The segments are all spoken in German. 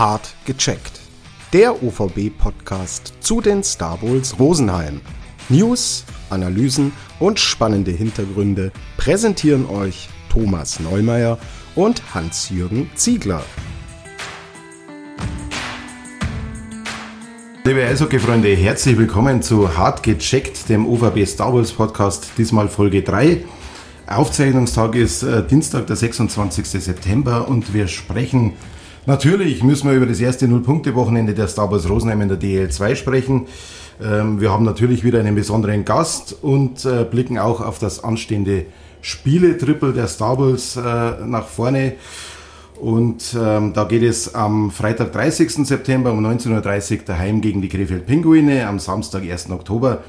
Hart gecheckt. Der OVB-Podcast zu den Star Bowls Rosenheim. News, Analysen und spannende Hintergründe präsentieren euch Thomas Neumeier und Hans-Jürgen Ziegler. Liebe Eishockey-Freunde, herzlich willkommen zu Hart gecheckt, dem OVB Star Wars Podcast, diesmal Folge 3. Aufzeichnungstag ist äh, Dienstag, der 26. September und wir sprechen Natürlich müssen wir über das erste Null-Punkte-Wochenende der Star Wars Rosenheim in der DL2 sprechen. Ähm, wir haben natürlich wieder einen besonderen Gast und äh, blicken auch auf das anstehende Spiele-Triple der Star Wars äh, nach vorne. Und ähm, da geht es am Freitag, 30. September um 19.30 Uhr daheim gegen die Krefeld Pinguine, am Samstag, 1. Oktober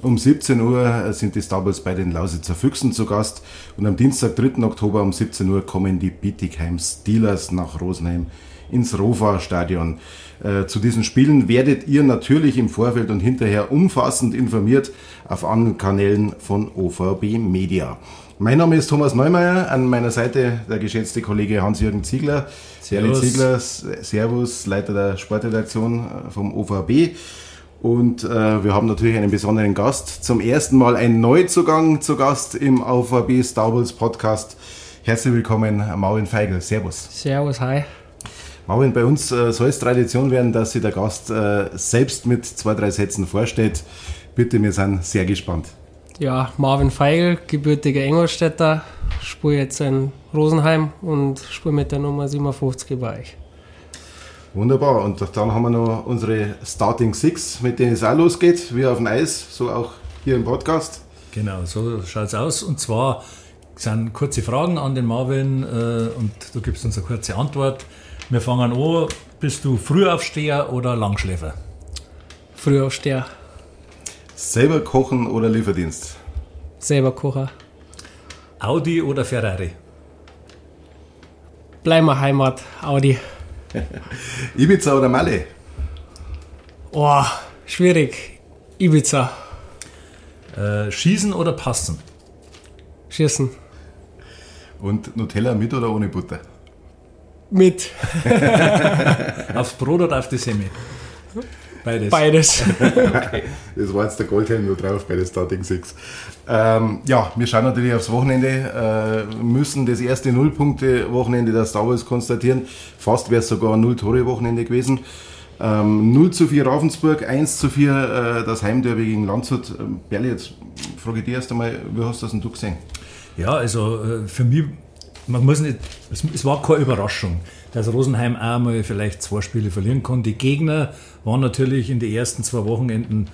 um 17 Uhr sind die Starbulls bei den Lausitzer Füchsen zu Gast und am Dienstag, 3. Oktober um 17 Uhr kommen die Bietigheim Steelers nach Rosenheim ins Rofa-Stadion. Äh, zu diesen Spielen werdet ihr natürlich im Vorfeld und hinterher umfassend informiert auf anderen Kanälen von OVB Media. Mein Name ist Thomas Neumeier, an meiner Seite der geschätzte Kollege Hans-Jürgen Ziegler. Servus. Ziegler, Servus, Leiter der Sportredaktion äh, vom OVB. Und äh, wir haben natürlich einen besonderen Gast. Zum ersten Mal ein Neuzugang zu Gast im AVB Star Wars Podcast. Herzlich willkommen, Marvin Feigl. Servus. Servus, hi. Marvin, bei uns äh, soll es Tradition werden, dass sich der Gast äh, selbst mit zwei, drei Sätzen vorstellt. Bitte, wir sind sehr gespannt. Ja, Marvin Feigl, gebürtiger Ingolstädter, spiele jetzt in Rosenheim und spiele mit der Nummer 57 bei euch. Wunderbar. Und dann haben wir noch unsere Starting Six, mit denen es auch losgeht, wie auf dem Eis, so auch hier im Podcast. Genau, so schaut es aus. Und zwar sind kurze Fragen an den Marvin äh, und du gibst uns eine kurze Antwort. Wir fangen an. Bist du Frühaufsteher oder Langschläfer? Frühaufsteher. Selber kochen oder Lieferdienst? Selber kochen. Audi oder Ferrari? Bleiben wir Heimat, Audi. Ibiza oder Malle? Oh, schwierig. Ibiza. Äh, schießen oder passen? Schießen. Und Nutella mit oder ohne Butter? Mit. Aufs Brot oder auf die Semi? Beides. Beides. okay. Das war jetzt der Goldhelm nur drauf bei den Starting Six. Ähm, ja, wir schauen natürlich aufs Wochenende, äh, müssen das erste Nullpunkte-Wochenende der Star Wars konstatieren. Fast wäre es sogar ein Null-Tore-Wochenende gewesen. Ähm, 0 zu 4 Ravensburg, 1 zu 4 äh, das Heimderby gegen Landshut. Ähm, Berli, jetzt frage ich dich erst einmal, wie hast du das denn du gesehen? Ja, also äh, für mich, man muss nicht, es, es war keine Überraschung dass Rosenheim auch mal vielleicht zwei Spiele verlieren kann. Die Gegner waren natürlich in den ersten zwei Wochenenden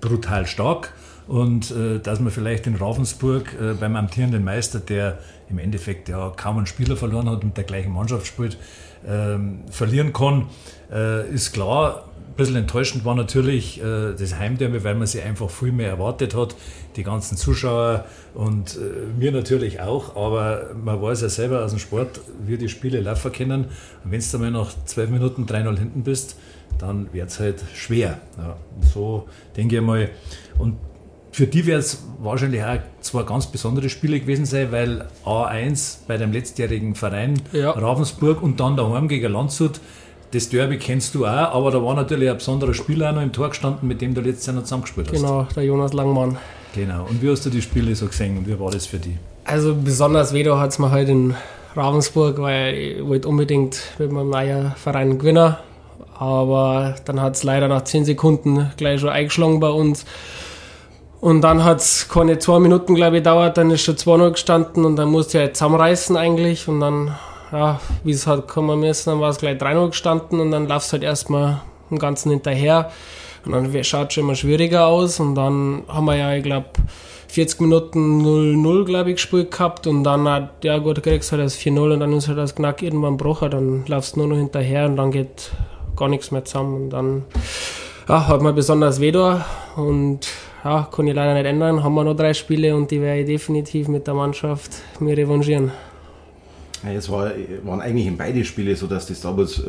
brutal stark. Und äh, dass man vielleicht in Ravensburg äh, beim amtierenden Meister, der im Endeffekt ja kaum einen Spieler verloren hat und der gleichen Mannschaft spielt, ähm, verlieren kann, äh, ist klar bisschen enttäuschend war natürlich äh, das Heimderby, weil man sich einfach viel mehr erwartet hat. Die ganzen Zuschauer und äh, wir natürlich auch, aber man weiß ja selber aus dem Sport, wie die Spiele laufen können. Und wenn du einmal nach zwölf Minuten 3-0 hinten bist, dann wird es halt schwer. Ja, so denke ich mal. Und für die wird es wahrscheinlich auch zwei ganz besondere Spiele gewesen sein, weil A1 bei dem letztjährigen Verein ja. Ravensburg und dann daheim gegen Landshut das Derby kennst du auch, aber da war natürlich ein besonderer Spieler auch noch im Tor gestanden, mit dem du letztes Jahr noch zusammengespielt hast. Genau, der Jonas Langmann. Genau. Und wie hast du die Spiele so gesehen und wie war das für dich? Also besonders weh hat es mir halt in Ravensburg, weil ich wollte unbedingt mit meinem neuen Verein gewinnen. Aber dann hat es leider nach 10 Sekunden gleich schon eingeschlagen bei uns. Und dann hat es keine zwei Minuten, glaube ich, gedauert, dann ist schon 2-0 gestanden und dann musste ich halt zusammenreißen eigentlich. Und dann ja, wie es halt kommen müssen, dann war es gleich 3-0 gestanden und dann laufst halt erstmal im Ganzen hinterher. Und dann schaut es schon immer schwieriger aus. Und dann haben wir ja, ich glaube, 40 Minuten 0-0, glaube ich, gespielt gehabt. Und dann hat, ja gut, kriegst halt das 4-0 und dann ist halt das Knack irgendwann gebrochen. Dann laufst du nur noch hinterher und dann geht gar nichts mehr zusammen. Und dann ja, hat man besonders weh da. Und ja, kann ich leider nicht ändern. Haben wir noch drei Spiele und die werde ich definitiv mit der Mannschaft mir revanchieren. Es war, waren eigentlich in beide Spiele so, dass die Starbulls äh,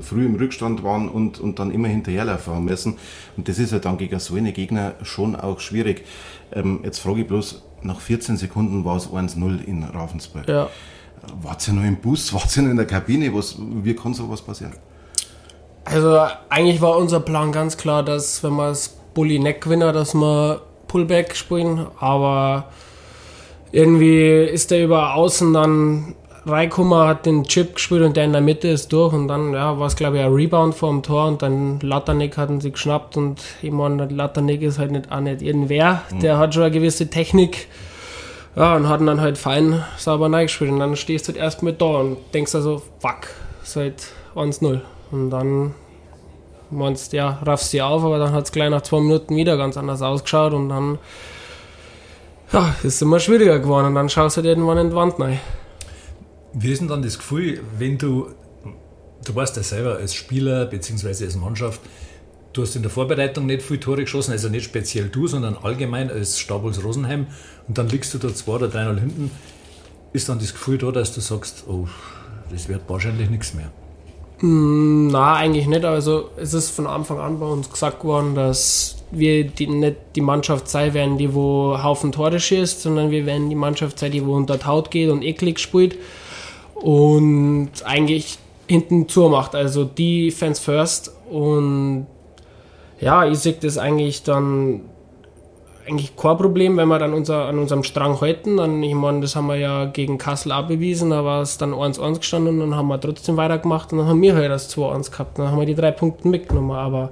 früh im Rückstand waren und, und dann immer hinterherlaufen haben müssen. Und das ist ja dann gegen so eine Gegner schon auch schwierig. Ähm, jetzt frage ich bloß, nach 14 Sekunden war es 1-0 in Ravensburg. Ja. Wart ihr noch im Bus? Wart ihr noch in der Kabine? Was, wie kann sowas passieren? Also eigentlich war unser Plan ganz klar, dass wenn wir das Bully Neck gewinnen, dass wir Pullback spielen, aber irgendwie ist der über außen dann reingekommen, hat den Chip gespielt und der in der Mitte ist durch und dann ja, war es glaube ich ein Rebound vom Tor und dann Latternick hatten sie geschnappt und ich meine, Latternick ist halt nicht, auch nicht irgendwer, mhm. der hat schon eine gewisse Technik ja, und hat dann halt fein sauber reingespielt und dann stehst du halt erst mit da und denkst also, fuck, seit 1-0 und dann meinst ja, raffst sie auf, aber dann hat es gleich nach zwei Minuten wieder ganz anders ausgeschaut und dann ja, ist immer schwieriger geworden und dann schaust du dir irgendwann in die Wand rein. Wie ist denn dann das Gefühl, wenn du, du warst ja selber als Spieler bzw. als Mannschaft, du hast in der Vorbereitung nicht viele Tore geschossen, also nicht speziell du, sondern allgemein als Stabels Rosenheim und dann liegst du da 2 oder 3 hinten, ist dann das Gefühl da, dass du sagst, oh, das wird wahrscheinlich nichts mehr. Mm, na, eigentlich nicht. Also es ist von Anfang an bei uns gesagt worden, dass wir die, nicht die Mannschaft sein werden, die wo Haufen Tore schießt, sondern wir werden die Mannschaft sein, die wo unter Haut geht und eklig spielt und eigentlich hinten zumacht. Also die Fans first und ja, ich sehe das eigentlich dann eigentlich kein Problem, wenn wir dann unser, an unserem Strang halten. Dann, ich meine, das haben wir ja gegen Kassel abbewiesen, da war es dann 1-1 gestanden und dann haben wir trotzdem weitergemacht und dann haben wir halt das 2-1 gehabt. Dann haben wir die drei Punkte mitgenommen. Aber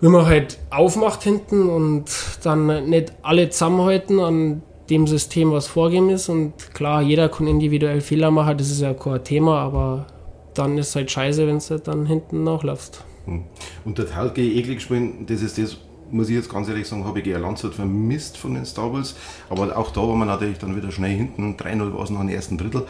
wenn man halt aufmacht hinten und dann nicht alle zusammenhalten an dem System, was vorgegeben ist und klar, jeder kann individuell Fehler machen, das ist ja kein Thema, aber dann ist es halt scheiße, wenn du dann hinten nachläufst. Hm. Und der Talge eklig gespielt, das ist das, muss ich jetzt ganz ehrlich sagen, habe ich eher Landshut vermisst von den Stables. Aber auch da war man natürlich dann wieder schnell hinten. 3-0 war es noch im ersten Drittel.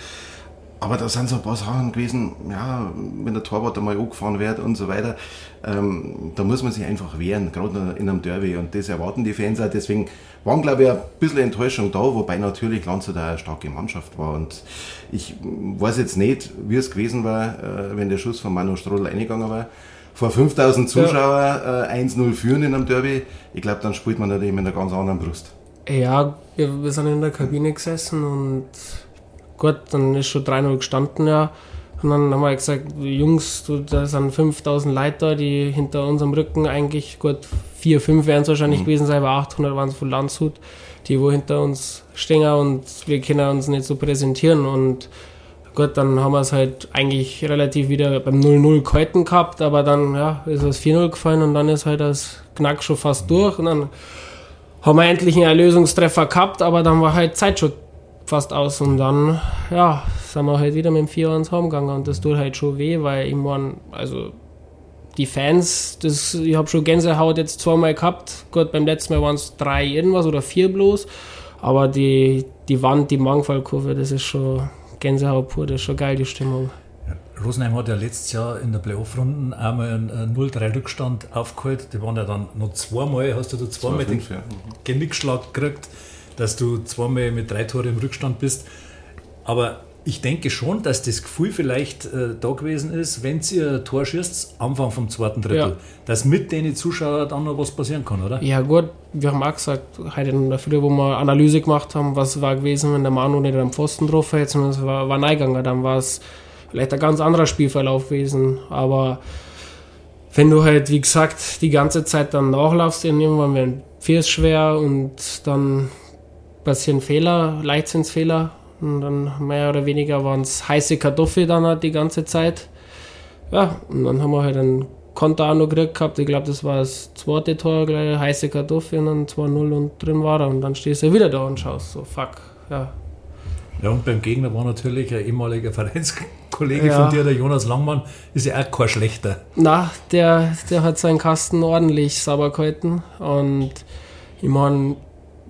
Aber da sind so ein paar Sachen gewesen, ja, wenn der Torwart einmal angefahren wird und so weiter, ähm, da muss man sich einfach wehren, gerade in einem Derby. Und das erwarten die Fans auch. Deswegen waren, glaube ich, ein bisschen Enttäuschung da, wobei natürlich Landshut auch eine starke Mannschaft war. Und ich weiß jetzt nicht, wie es gewesen war, äh, wenn der Schuss von Manu Strodl eingegangen war vor 5000 Zuschauern ja. äh, 1-0 führen in einem Derby, ich glaube, dann spielt man natürlich mit einer ganz anderen Brust. Ja, wir, wir sind in der Kabine gesessen und gut, dann ist schon 3-0 gestanden, ja. Und dann haben wir gesagt, Jungs, du, da sind 5000 Leute, die hinter unserem Rücken eigentlich, gut, 4, 5 wären es wahrscheinlich mhm. gewesen sein, aber 800 waren es von Landshut, die wo hinter uns stehen und wir können uns nicht so präsentieren und Gut, dann haben wir es halt eigentlich relativ wieder beim 0-0 gehalten gehabt, aber dann ja, ist es 4-0 gefallen und dann ist halt das Knack schon fast durch und dann haben wir endlich einen Erlösungstreffer gehabt, aber dann war halt Zeit schon fast aus und dann ja, sind wir halt wieder mit dem 4-1 heimgegangen und das tut halt schon weh, weil ich meine, also die Fans, das, ich habe schon Gänsehaut jetzt zweimal gehabt. Gut, beim letzten Mal waren es drei irgendwas oder vier bloß. Aber die, die Wand, die Mangfallkurve, das ist schon, Gänsehaut pur, das ist schon geil, die Stimmung. Rosenheim hat ja letztes Jahr in der Playoff-Runden einmal einen 0-3-Rückstand aufgeholt. Die waren ja dann noch zweimal, hast du da zweimal den ja. Genickschlag gekriegt, dass du zweimal mit drei Toren im Rückstand bist. Aber ich denke schon, dass das Gefühl vielleicht äh, da gewesen ist, wenn ihr ein Tor schießt, Anfang vom zweiten Drittel, ja. dass mit den Zuschauern dann noch was passieren kann, oder? Ja, gut, wir haben auch gesagt, heute in der Früh, wo wir Analyse gemacht haben, was war gewesen, wenn der Manu nicht am Pfosten drauf hätte, sondern es war, war Einganger, dann war es vielleicht ein ganz anderer Spielverlauf gewesen. Aber wenn du halt, wie gesagt, die ganze Zeit dann nachlaufst, irgendwann wird es schwer und dann passieren Fehler, Leichtsinnsfehler und dann mehr oder weniger waren es heiße Kartoffeln dann halt die ganze Zeit. Ja, und dann haben wir halt einen Konter auch noch gekriegt gehabt. Ich glaube, das war das zweite Tor, gleich heiße Kartoffeln und dann 2-0 und drin war er. Und dann stehst du wieder da und schaust so, fuck, ja. Ja, und beim Gegner war natürlich ein ehemaliger Vereinskollege ja. von dir, der Jonas Langmann, ist ja auch kein schlechter. Na, der, der hat seinen Kasten ordentlich sauber gehalten. Und ich meine,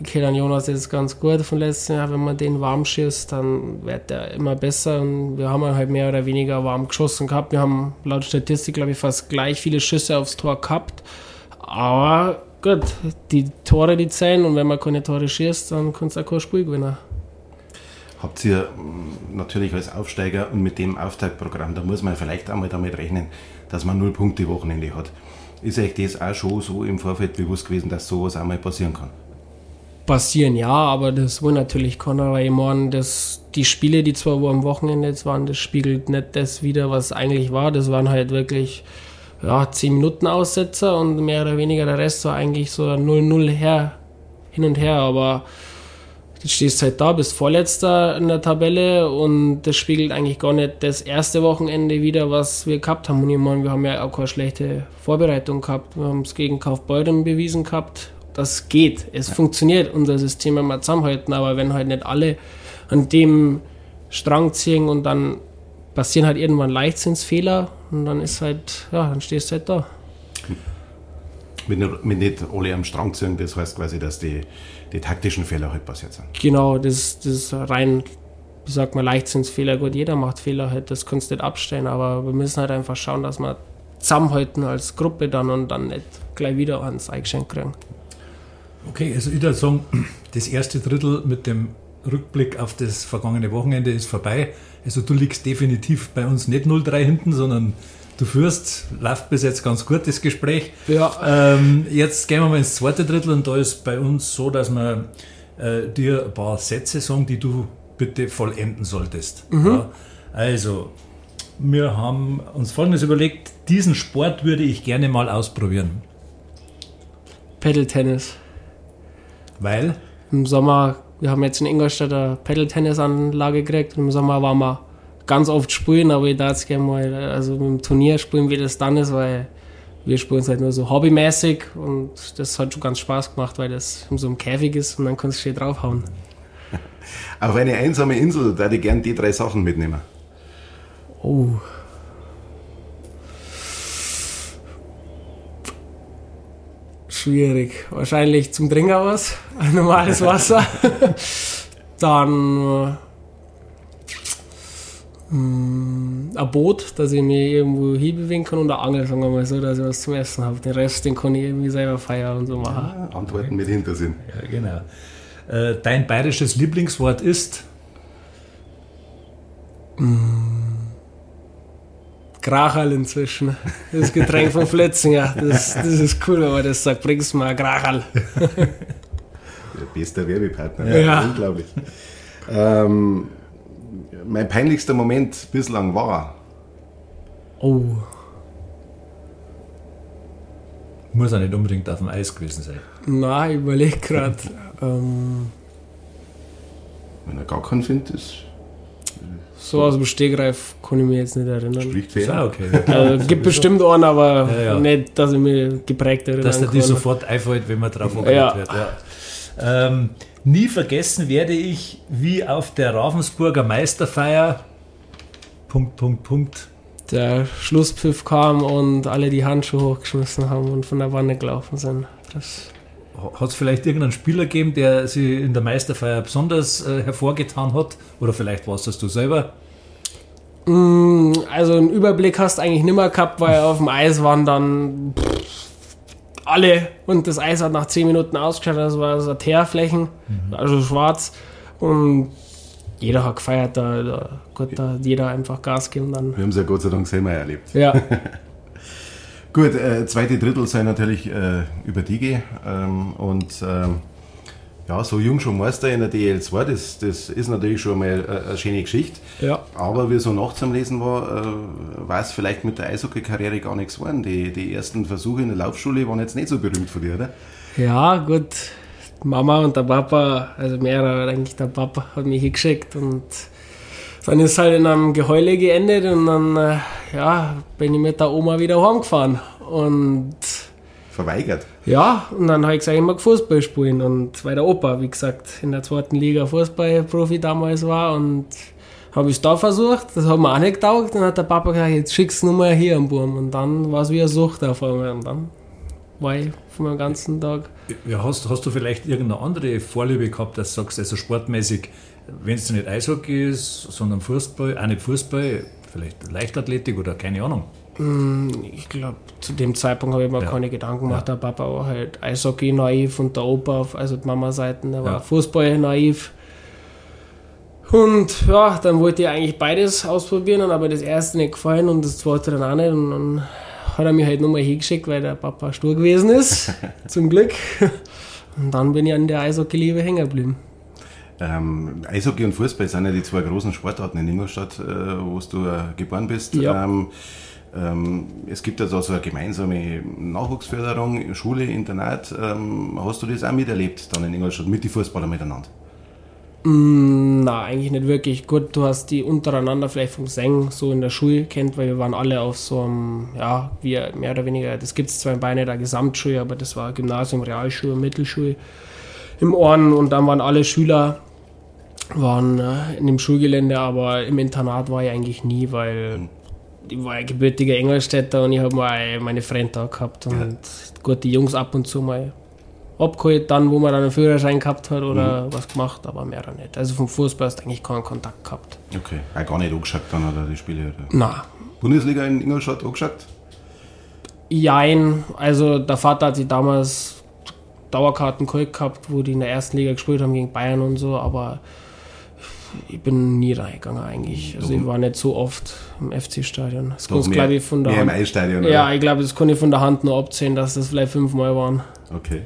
dann Jonas ist ganz gut von letzten Jahr, wenn man den warm schießt, dann wird der immer besser und wir haben halt mehr oder weniger warm geschossen gehabt. Wir haben laut Statistik, glaube ich, fast gleich viele Schüsse aufs Tor gehabt, aber gut, die Tore, die zählen und wenn man keine Tore schießt, dann kannst du auch kein Spiel gewinnen. Habt ihr mm, natürlich als Aufsteiger und mit dem Auftaktprogramm, da muss man vielleicht einmal damit rechnen, dass man null Punkte Wochenende hat. Ist euch das auch schon so im Vorfeld bewusst gewesen, dass sowas einmal passieren kann? Passieren, ja, aber das will natürlich keiner, weil das, die Spiele, die zwar am Wochenende jetzt waren, das spiegelt nicht das wieder, was eigentlich war. Das waren halt wirklich ja, 10 Minuten Aussetzer und mehr oder weniger der Rest war eigentlich so 0-0 her, hin und her, aber du stehst halt da, bist Vorletzter in der Tabelle und das spiegelt eigentlich gar nicht das erste Wochenende wieder, was wir gehabt haben. Und ich meine, wir haben ja auch keine schlechte Vorbereitung gehabt. Wir haben es gegen Kaufbeuren bewiesen gehabt. Das geht. Es ja. funktioniert, unser System immer zusammenhalten, aber wenn halt nicht alle an dem Strang ziehen und dann passieren halt irgendwann Leichtsinnsfehler und dann ist halt, ja, dann stehst du halt da. Mit, mit nicht alle am Strang ziehen, das heißt quasi, dass die, die taktischen Fehler halt passiert sind. Genau, das, das ist rein, wie sagt man, Leichtsinnsfehler. Gut, jeder macht Fehler halt, das kannst du nicht abstellen, aber wir müssen halt einfach schauen, dass wir zusammenhalten als Gruppe dann und dann nicht gleich wieder ans Eingeschenk kriegen. Okay, also ich würde sagen, das erste Drittel mit dem Rückblick auf das vergangene Wochenende ist vorbei. Also du liegst definitiv bei uns nicht 0-3 hinten, sondern du führst, läuft bis jetzt ganz gut das Gespräch. Ja. Ähm, jetzt gehen wir mal ins zweite Drittel und da ist bei uns so, dass wir äh, dir ein paar Sätze sagen, die du bitte vollenden solltest. Mhm. Ja, also, wir haben uns folgendes überlegt, diesen Sport würde ich gerne mal ausprobieren. Pedal-Tennis. Weil? Im Sommer wir haben jetzt in Ingolstadt eine Pedal-Tennis-Anlage gekriegt und im Sommer waren wir ganz oft spielen, aber ich darf jetzt gerne mal, also mit dem Turnier spielen, wie das dann ist, weil wir spielen es halt nur so hobbymäßig und das hat schon ganz Spaß gemacht, weil das in so einem Käfig ist und dann kannst du schön draufhauen. Auf eine einsame Insel da ich gern die drei Sachen mitnehmen. Oh. Schwierig. Wahrscheinlich zum Trinken was, ein normales Wasser. Dann äh, ein Boot, dass ich mich irgendwo hinbewegen kann und eine Angel, sagen wir mal so, dass ich was zum Essen habe. Den Rest, den kann ich irgendwie selber feiern und so machen. Ja, Antworten mit Hintersinn. Ja, genau. Äh, dein bayerisches Lieblingswort ist? Mm. Krachal inzwischen. Das Getränk von Flötzinger. Das, das ist cool, wenn man das sagt. Bring's mal Krachal. Der beste Werbepartner. Ja. Unglaublich. Ähm, mein peinlichster Moment bislang war. Oh. Muss auch nicht unbedingt auf dem Eis gewesen sein. Nein, ich überlege gerade. ähm, Wenn er gar keinen findet, ist so aus dem Stegreif kann ich mich jetzt nicht erinnern. Spricht für ja, okay. Also, gibt bestimmt einen, aber ja, ja. nicht, dass ich mich geprägt erinnere. Dass der dir sofort einfällt, wenn man drauf ja. wird. Ja. Ähm, nie vergessen werde ich, wie auf der Ravensburger Meisterfeier Punkt, Punkt, Punkt. Der Schlusspfiff kam und alle die Handschuhe hochgeschmissen haben und von der Wanne gelaufen sind. Das hat es vielleicht irgendeinen Spieler gegeben, der sie in der Meisterfeier besonders äh, hervorgetan hat? Oder vielleicht warst das du selber? Mm, also einen Überblick hast du eigentlich nicht mehr gehabt, weil auf dem Eis waren dann alle und das Eis hat nach 10 Minuten ausgeschaut, das war so Teerflächen, mhm. also schwarz und jeder hat gefeiert, da, da, Gott, da hat jeder einfach Gas gegeben. Dann. Wir haben es ja Gott sei Dank selber erlebt. Ja. Gut, äh, zweite Drittel sei natürlich äh, über Digi ähm, und ähm, ja, so jung schon Meister in der DL2, das, das ist natürlich schon mal eine, eine schöne Geschichte. Ja. Aber wie so nachts am Lesen war, äh, war es vielleicht mit der Eishockey-Karriere gar nichts geworden. Die, die ersten Versuche in der Laufschule waren jetzt nicht so berühmt von dir, oder? Ja, gut. Mama und der Papa, also mehr eigentlich der Papa, hat mich hingeschickt und dann ist halt in einem Geheule geendet und dann äh, ja, bin ich mit der Oma wieder heimgefahren. Und verweigert? Ja, und dann habe ich gesagt, ich mag Fußball spielen. Und weil der Opa, wie gesagt, in der zweiten Liga Fußballprofi damals war und habe ich es da versucht, das hat mir auch nicht getaugt. Dann hat der Papa gesagt, jetzt schickst du nur mal hier am Burm. Und dann war es wie eine Sucht auf einmal. Und dann war ich von meinem ganzen Tag. Ja, hast, hast du vielleicht irgendeine andere Vorliebe gehabt, dass du sagst, also sportmäßig, wenn es nicht Eishockey ist, sondern Fußball, auch nicht Fußball, vielleicht Leichtathletik oder keine Ahnung? Hm, ich glaube, zu dem Zeitpunkt habe ich mir ja. keine Gedanken gemacht. Ja. Der Papa war halt Eishockey naiv und der Opa, also die Mama-Seiten, der ja. war Fußball naiv. Und ja, dann wollte ich eigentlich beides ausprobieren, aber das erste nicht gefallen und das zweite dann auch nicht. Und dann hat er mich halt nochmal hingeschickt, weil der Papa stur gewesen ist. zum Glück. Und dann bin ich an der Eishockey-Liebe hängen geblieben. Ähm, Eishockey und Fußball sind ja die zwei großen Sportarten in Ingolstadt, äh, wo du äh, geboren bist. Ja. Ähm, Ähm, es gibt also so eine gemeinsame Nachwuchsförderung, Schule, Internat. Ähm, hast du das auch miterlebt dann in Ingolstadt mit den Fußballern miteinander? Mm, na, eigentlich nicht wirklich. Gut, du hast die untereinander vielleicht vom Seng so in der Schule kennt, weil wir waren alle auf so einem, ja, wir mehr oder weniger, das gibt es zwar in Beine der Gesamtschule, aber das war Gymnasium, Realschule, Mittelschule im Orden und dann waren alle Schüler waren äh, in dem Schulgelände, aber im Internat war ich eigentlich nie, weil mhm. ich war ja gebürtiger Engelstädter und ich habe mal meine Freunde da gehabt und ja. gut, die Jungs ab und zu mal abgeholt, dann, wo man dann einen Führerschein gehabt hat oder mhm. was gemacht, aber mehr dann nicht. Also vom Fußball hast du eigentlich keinen Kontakt gehabt. Okay, auch gar nicht angeschaut dann, oder die Spiele? Oder? Nein. Bundesliga in Ingolstadt angeschaut? Jein, also der Vater hat sich damals Dauerkarten gehabt, wo die in der ersten Liga gespielt haben gegen Bayern und so, aber ich bin nie reingegangen eigentlich. Also ich war nicht so oft im FC-Stadion. Das kann glaube ich von der Hand. Ja, ich glaube, das kann ich von der Hand nur abzählen, dass das vielleicht fünfmal waren. Okay.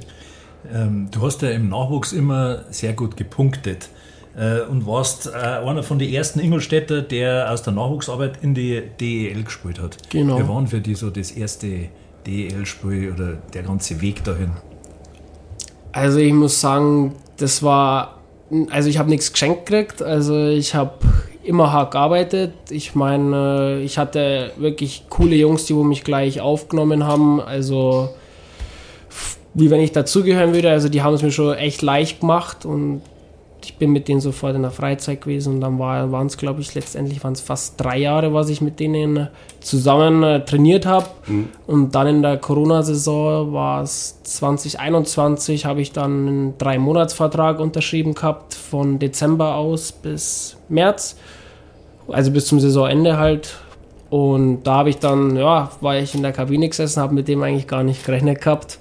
Ähm, du hast ja im Nachwuchs immer sehr gut gepunktet äh, und warst äh, einer von den ersten Ingolstädter, der aus der Nachwuchsarbeit in die DEL gespielt hat. Genau. Wir waren für die so das erste DEL-Spiel oder der ganze Weg dahin? Also ich muss sagen, das war, also ich habe nichts geschenkt gekriegt, also ich habe immer hart gearbeitet. Ich meine, ich hatte wirklich coole Jungs, die wo mich gleich aufgenommen haben, also wie wenn ich dazugehören würde. Also die haben es mir schon echt leicht gemacht und ich bin mit denen sofort in der Freizeit gewesen und dann war, waren es, glaube ich, letztendlich waren es fast drei Jahre, was ich mit denen zusammen äh, trainiert habe. Mhm. Und dann in der Corona-Saison war es 2021, habe ich dann einen Drei-Monats-Vertrag unterschrieben gehabt, von Dezember aus bis März, also bis zum Saisonende halt. Und da habe ich dann, ja, war ich in der Kabine gesessen, habe mit dem eigentlich gar nicht gerechnet gehabt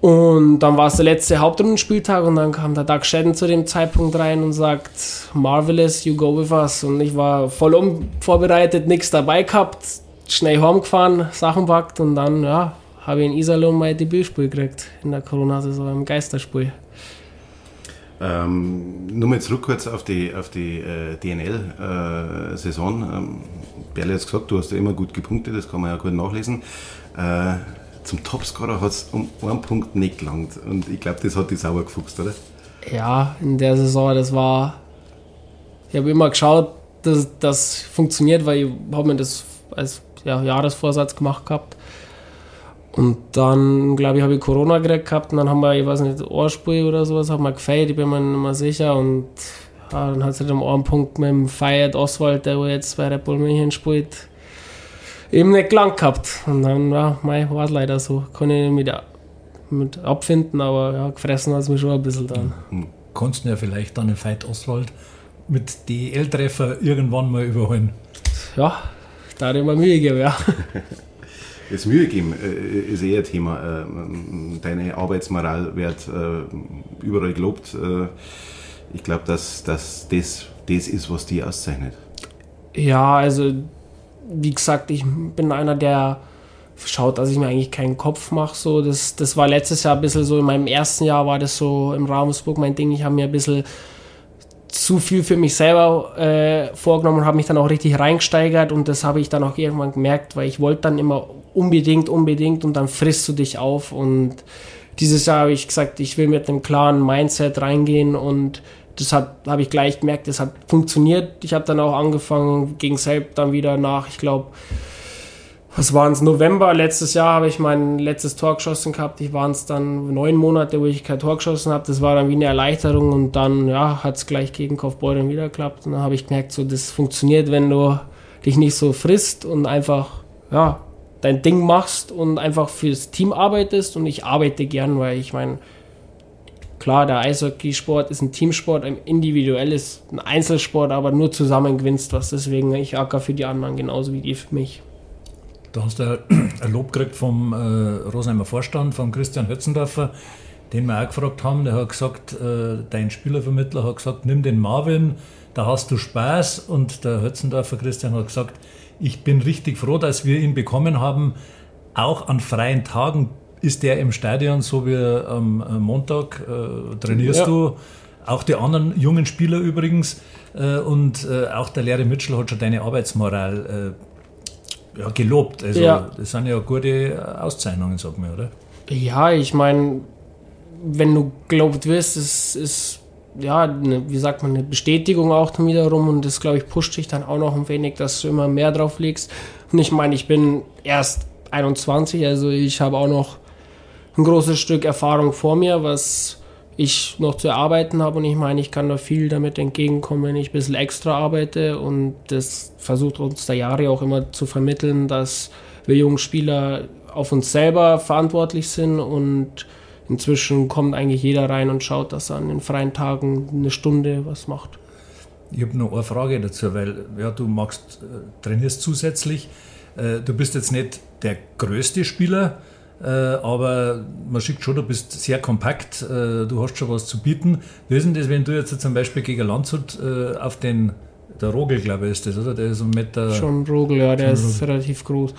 und dann war es der letzte Hauptrundenspieltag und dann kam der Doug Shedden zu dem Zeitpunkt rein und sagt, Marvelous, you go with us. Und ich war voll unvorbereitet, nichts dabei gehabt, schnell heimgefahren, Sachen packt und dann, ja, habe ich in Iserlohn mein Debütspiel gekriegt in der Corona-Saison im Geisterspiel. Ähm, nur mal zurück kurz auf die, auf die äh, DNL-Saison. Äh, ähm, Berle hat gesagt, du hast ja immer gut gepunktet, das kann man ja gut nachlesen. Äh, zum Topscorer hat es um einen Punkt nicht gelangt. Und ich glaube, das hat die sauber gefuchst, oder? Ja, in der Saison, das war. Ich habe immer geschaut, dass das funktioniert, weil ich habe mir das als ja, Jahresvorsatz gemacht gehabt. Und dann, glaube ich, habe ich Corona gekriegt gehabt und dann haben wir, ich weiß nicht, Ohrspiel oder sowas, haben wir gefeiert, ich bin mir nicht mehr sicher. Und ja, dann hat es halt am einen Punkt mit dem Feiert Oswald, der jetzt bei Red Bull München spielt, eben nicht gelangt gehabt. Und dann ja, war es leider so. Kann ich mit, mit abfinden, aber ja, gefressen hat es mich schon ein bisschen dann. Kannst du ja vielleicht dann in Veit Oswald mit DL-Treffer irgendwann mal überholen. Ja, da hätte ich mir Mühe geben, ja. Das Mühe geben äh, ist eher ein Thema. Ähm, deine Arbeitsmoral wird äh, überall gelobt. Äh, ich glaube, dass, dass das das ist, was die auszeichnet. Ja, also wie gesagt, ich bin einer, der schaut, dass ich mir eigentlich keinen Kopf mache. So, das, das war letztes Jahr ein bisschen so, in meinem ersten Jahr war das so im Ravensburg mein Ding. Ich habe mir ein bisschen zu viel für mich selber äh, vorgenommen und habe mich dann auch richtig reingesteigert und das habe ich dann auch irgendwann gemerkt, weil ich wollte dann immer unbedingt, unbedingt und dann frisst du dich auf und dieses Jahr habe ich gesagt, ich will mit einem klaren Mindset reingehen und das habe ich gleich gemerkt, das hat funktioniert. Ich habe dann auch angefangen, gegen Selb dann wieder nach, ich glaube, was waren es, November letztes Jahr habe ich mein letztes Tor geschossen gehabt. Ich waren es dann neun Monate, wo ich kein Tor geschossen habe. Das war dann wie eine Erleichterung und dann ja, hat es gleich gegen Kaufbeuren wieder geklappt. Und dann habe ich gemerkt, so das funktioniert, wenn du dich nicht so frisst und einfach ja, dein Ding machst und einfach fürs Team arbeitest. Und ich arbeite gern, weil ich meine, Klar, der Eishockeysport ist ein Teamsport, ein individuelles, ein Einzelsport, aber nur zusammen gewinnst was. Deswegen ich acker für die anderen genauso wie die für mich. Da hast du ein Lob gekriegt vom äh, Rosenheimer Vorstand, von Christian Hötzendorfer, den wir auch gefragt haben. Der hat gesagt, äh, dein Spielervermittler hat gesagt, nimm den Marvin, da hast du Spaß. Und der Hötzendorfer Christian hat gesagt, ich bin richtig froh, dass wir ihn bekommen haben. Auch an freien Tagen ist der im Stadion, so wie am Montag äh, trainierst ja. du. Auch die anderen jungen Spieler übrigens. Äh, und äh, auch der Larry Mitchell hat schon deine Arbeitsmoral ja, gelobt. Also Ja. das sind ja gute Auszeichnungen, sag mal, oder? Ja, ich meine, wenn du gelobt wirst, es ist ja, eine, wie sagt man, eine Bestätigung auch dann wiederum und das, glaube ich, pusht dich dann auch noch ein wenig, dass du immer mehr drauf legst. Und ich meine, ich bin erst 21, also ich habe auch noch ein großes Stück Erfahrung vor mir, was ich noch zu erarbeiten habe und ich meine, ich kann da viel damit entgegenkommen, wenn ich ein bisschen extra arbeite und das versucht uns der Jahre auch immer zu vermitteln, dass wir jungen Spieler auf uns selber verantwortlich sind und inzwischen kommt eigentlich jeder rein und schaut, dass er an den freien Tagen eine Stunde was macht. Ich habe noch eine Frage dazu, weil ja, du magst, äh, trainierst zusätzlich. Äh, du bist jetzt nicht der größte Spieler, aber man sieht schon, du bist sehr kompakt, äh, du hast schon was zu bieten. Wie ist denn das, wenn du jetzt zum Beispiel gegen Landshut äh, auf den, der Rogel, glaube ich, ist das, oder? Der ist um Meter. Schon Rogel, ja, der ist relativ groß.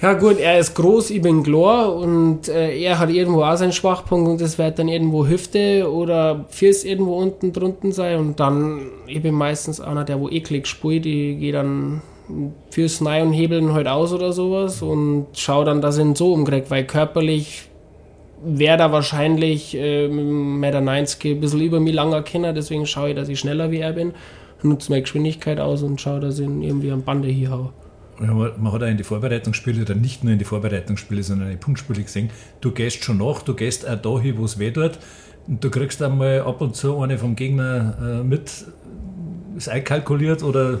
Ja gut, er ist groß, ich bin Glor und äh, er hat irgendwo auch seinen Schwachpunkt und das wird dann irgendwo Hüfte oder Fürs irgendwo unten drunten sein und dann, ich bin meistens einer, der wo eklig spielt, ich gehe dann fürs Nei und hebeln halt aus oder sowas und schau dann, dass ich ihn so umkrieg, weil körperlich wäre da wahrscheinlich äh, mit Meter 90 ein bisschen über mir langer Kinder, deswegen schaue ich, dass ich schneller wie er bin, nutze meine Geschwindigkeit aus und schaue, dass ich ihn irgendwie am Bande hier haue. Man hat auch in die Vorbereitungsspiele oder nicht nur in die Vorbereitungsspiele, sondern in die Punktspiele gesehen, du gehst schon nach, du gehst auch da hin, wo es weh tut und du kriegst einmal ab und zu eine vom Gegner äh, mit, ist einkalkuliert oder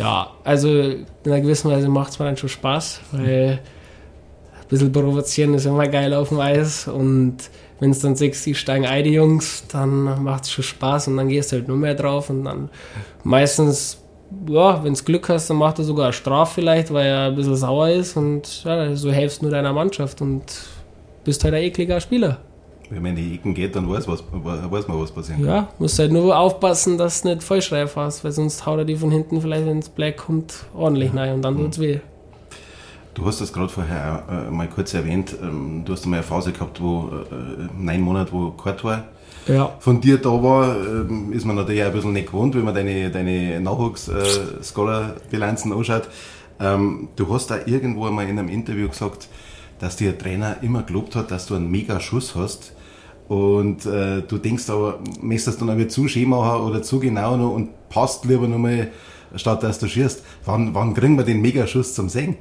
Ja, also in einer gewissen Weise macht es mir dann schon Spaß, weil ein bisschen provozieren ist immer geil auf dem Eis und wenn es dann sechs, die steigen ein, die Jungs, dann macht es schon Spaß und dann gehst du halt nur mehr drauf und dann meistens, ja, wenn du Glück hast, dann macht er sogar eine Strafe vielleicht, weil er ein bisschen sauer ist und ja, so helfst du nur deiner Mannschaft und bist halt ein ekliger Spieler. Wenn man in die Ecken geht, dann weiß, was, weiß man, was passieren kann. Ja, musst halt nur aufpassen, dass du nicht Vollschreif hast, weil sonst haut er die von hinten vielleicht, wenn ins Black kommt, ordentlich rein und dann tut's weh. Du hast das gerade vorher äh, mal kurz erwähnt. Ähm, du hast einmal eine Phase gehabt, wo äh, neun Monate, wo Courtois Ja. von dir da war, ähm, ist man natürlich auch ein bisschen nicht gewohnt, wenn man deine, deine Nachwuchs-Scholar-Bilanzen anschaut. Ähm, du hast da irgendwo einmal in einem Interview gesagt, dass dir der Trainer immer gelobt hat, dass du einen mega Schuss hast. Und äh, du denkst aber, möchtest du dann aber zu schön machen oder zu genau noch und passt lieber nochmal, statt dass du schießt. Wann, wann kriegen wir den Megaschuss zum Singen?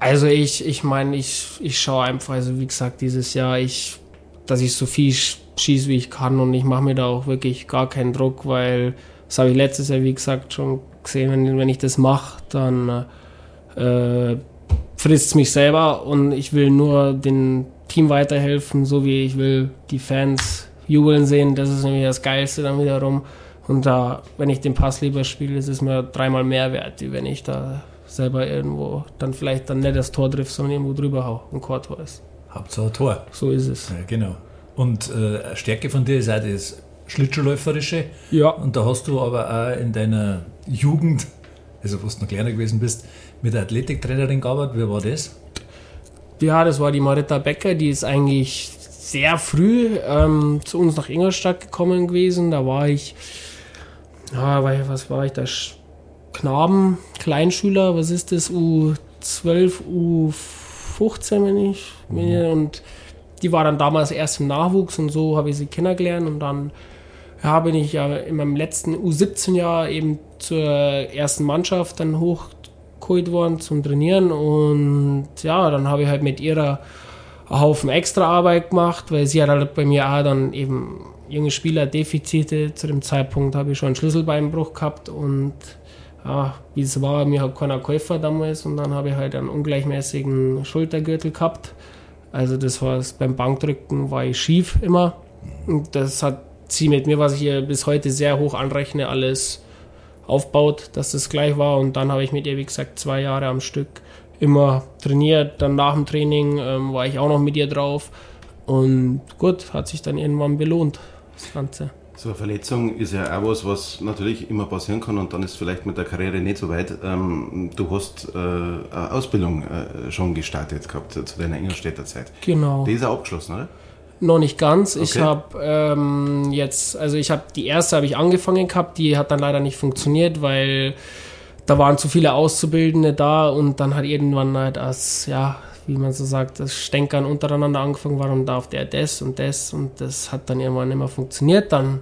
Also ich, ich meine, ich, ich schaue einfach, also wie gesagt, dieses Jahr, ich, dass ich so viel sch- schieße, wie ich kann und ich mache mir da auch wirklich gar keinen Druck, weil das habe ich letztes Jahr, wie gesagt, schon gesehen, wenn, wenn ich das mache, dann äh, frisst es mich selber und ich will nur dem Team weiterhelfen, so wie ich will die Fans jubeln sehen, das ist nämlich das Geilste dann wiederum. Und da, wenn ich den Pass lieber spiele, ist es mir dreimal mehr wert, wie wenn ich da selber irgendwo dann vielleicht dann nicht das Tor trifft, sondern irgendwo drüber hau und kein Tor ist. Hauptsache ein Tor. So ist es. Ja, genau. Und äh, Stärke von dir ist auch das Schlittschuhläuferische. Ja. Und da hast du aber auch in deiner Jugend, also wo du noch kleiner gewesen bist, mit der Athletiktrainerin gearbeitet. Wie war das? Ja, das war die Marita Becker, die ist eigentlich sehr früh ähm, zu uns nach Ingolstadt gekommen gewesen. Da war ich, ja, was war ich da? Knaben, Kleinschüler, was ist das? U12, U15, wenn ich. wenn ich- Und die war dann damals erst im Nachwuchs und so habe ich sie kennengelernt und dann ja, bin ich ja in meinem letzten U17-Jahr eben zur ersten Mannschaft dann hochgeholt worden zum Trainieren und ja, dann habe ich halt mit ihrer einen Haufen extra Arbeit gemacht, weil sie hat halt bei mir auch dann eben junge Spielerdefizite. Zu dem Zeitpunkt habe ich schon einen Schlüsselbeinbruch gehabt und ja, wie es war, mir hat keiner Käufer damals und dann habe ich halt einen ungleichmäßigen Schultergürtel gehabt. Also das war es beim Bankdrücken war ich schief immer und das hat sie mit mir, was ich ihr bis heute sehr hoch anrechne, alles aufbaut, dass das gleich war und dann habe ich mit ihr, wie gesagt, zwei Jahre am Stück immer trainiert. Dann nach dem Training ähm, war ich auch noch mit ihr drauf und gut, hat sich dann irgendwann belohnt, das Ganze. So eine Verletzung ist ja auch was, was natürlich immer passieren kann und dann ist vielleicht mit der Karriere nicht so weit. Ähm, du hast äh, eine Ausbildung äh, schon gestartet gehabt zu deiner Ingolstädter Zeit. Genau. Die ist auch abgeschlossen, oder? Noch nicht ganz. Ich Okay. habe ähm, jetzt, also ich habe die erste habe ich angefangen gehabt, die hat dann leider nicht funktioniert, weil da waren zu viele Auszubildende da und dann hat irgendwann halt als, ja, wie man so sagt, das Stänkern untereinander angefangen, warum darf der das und das und das hat dann irgendwann nicht mehr funktioniert. Dann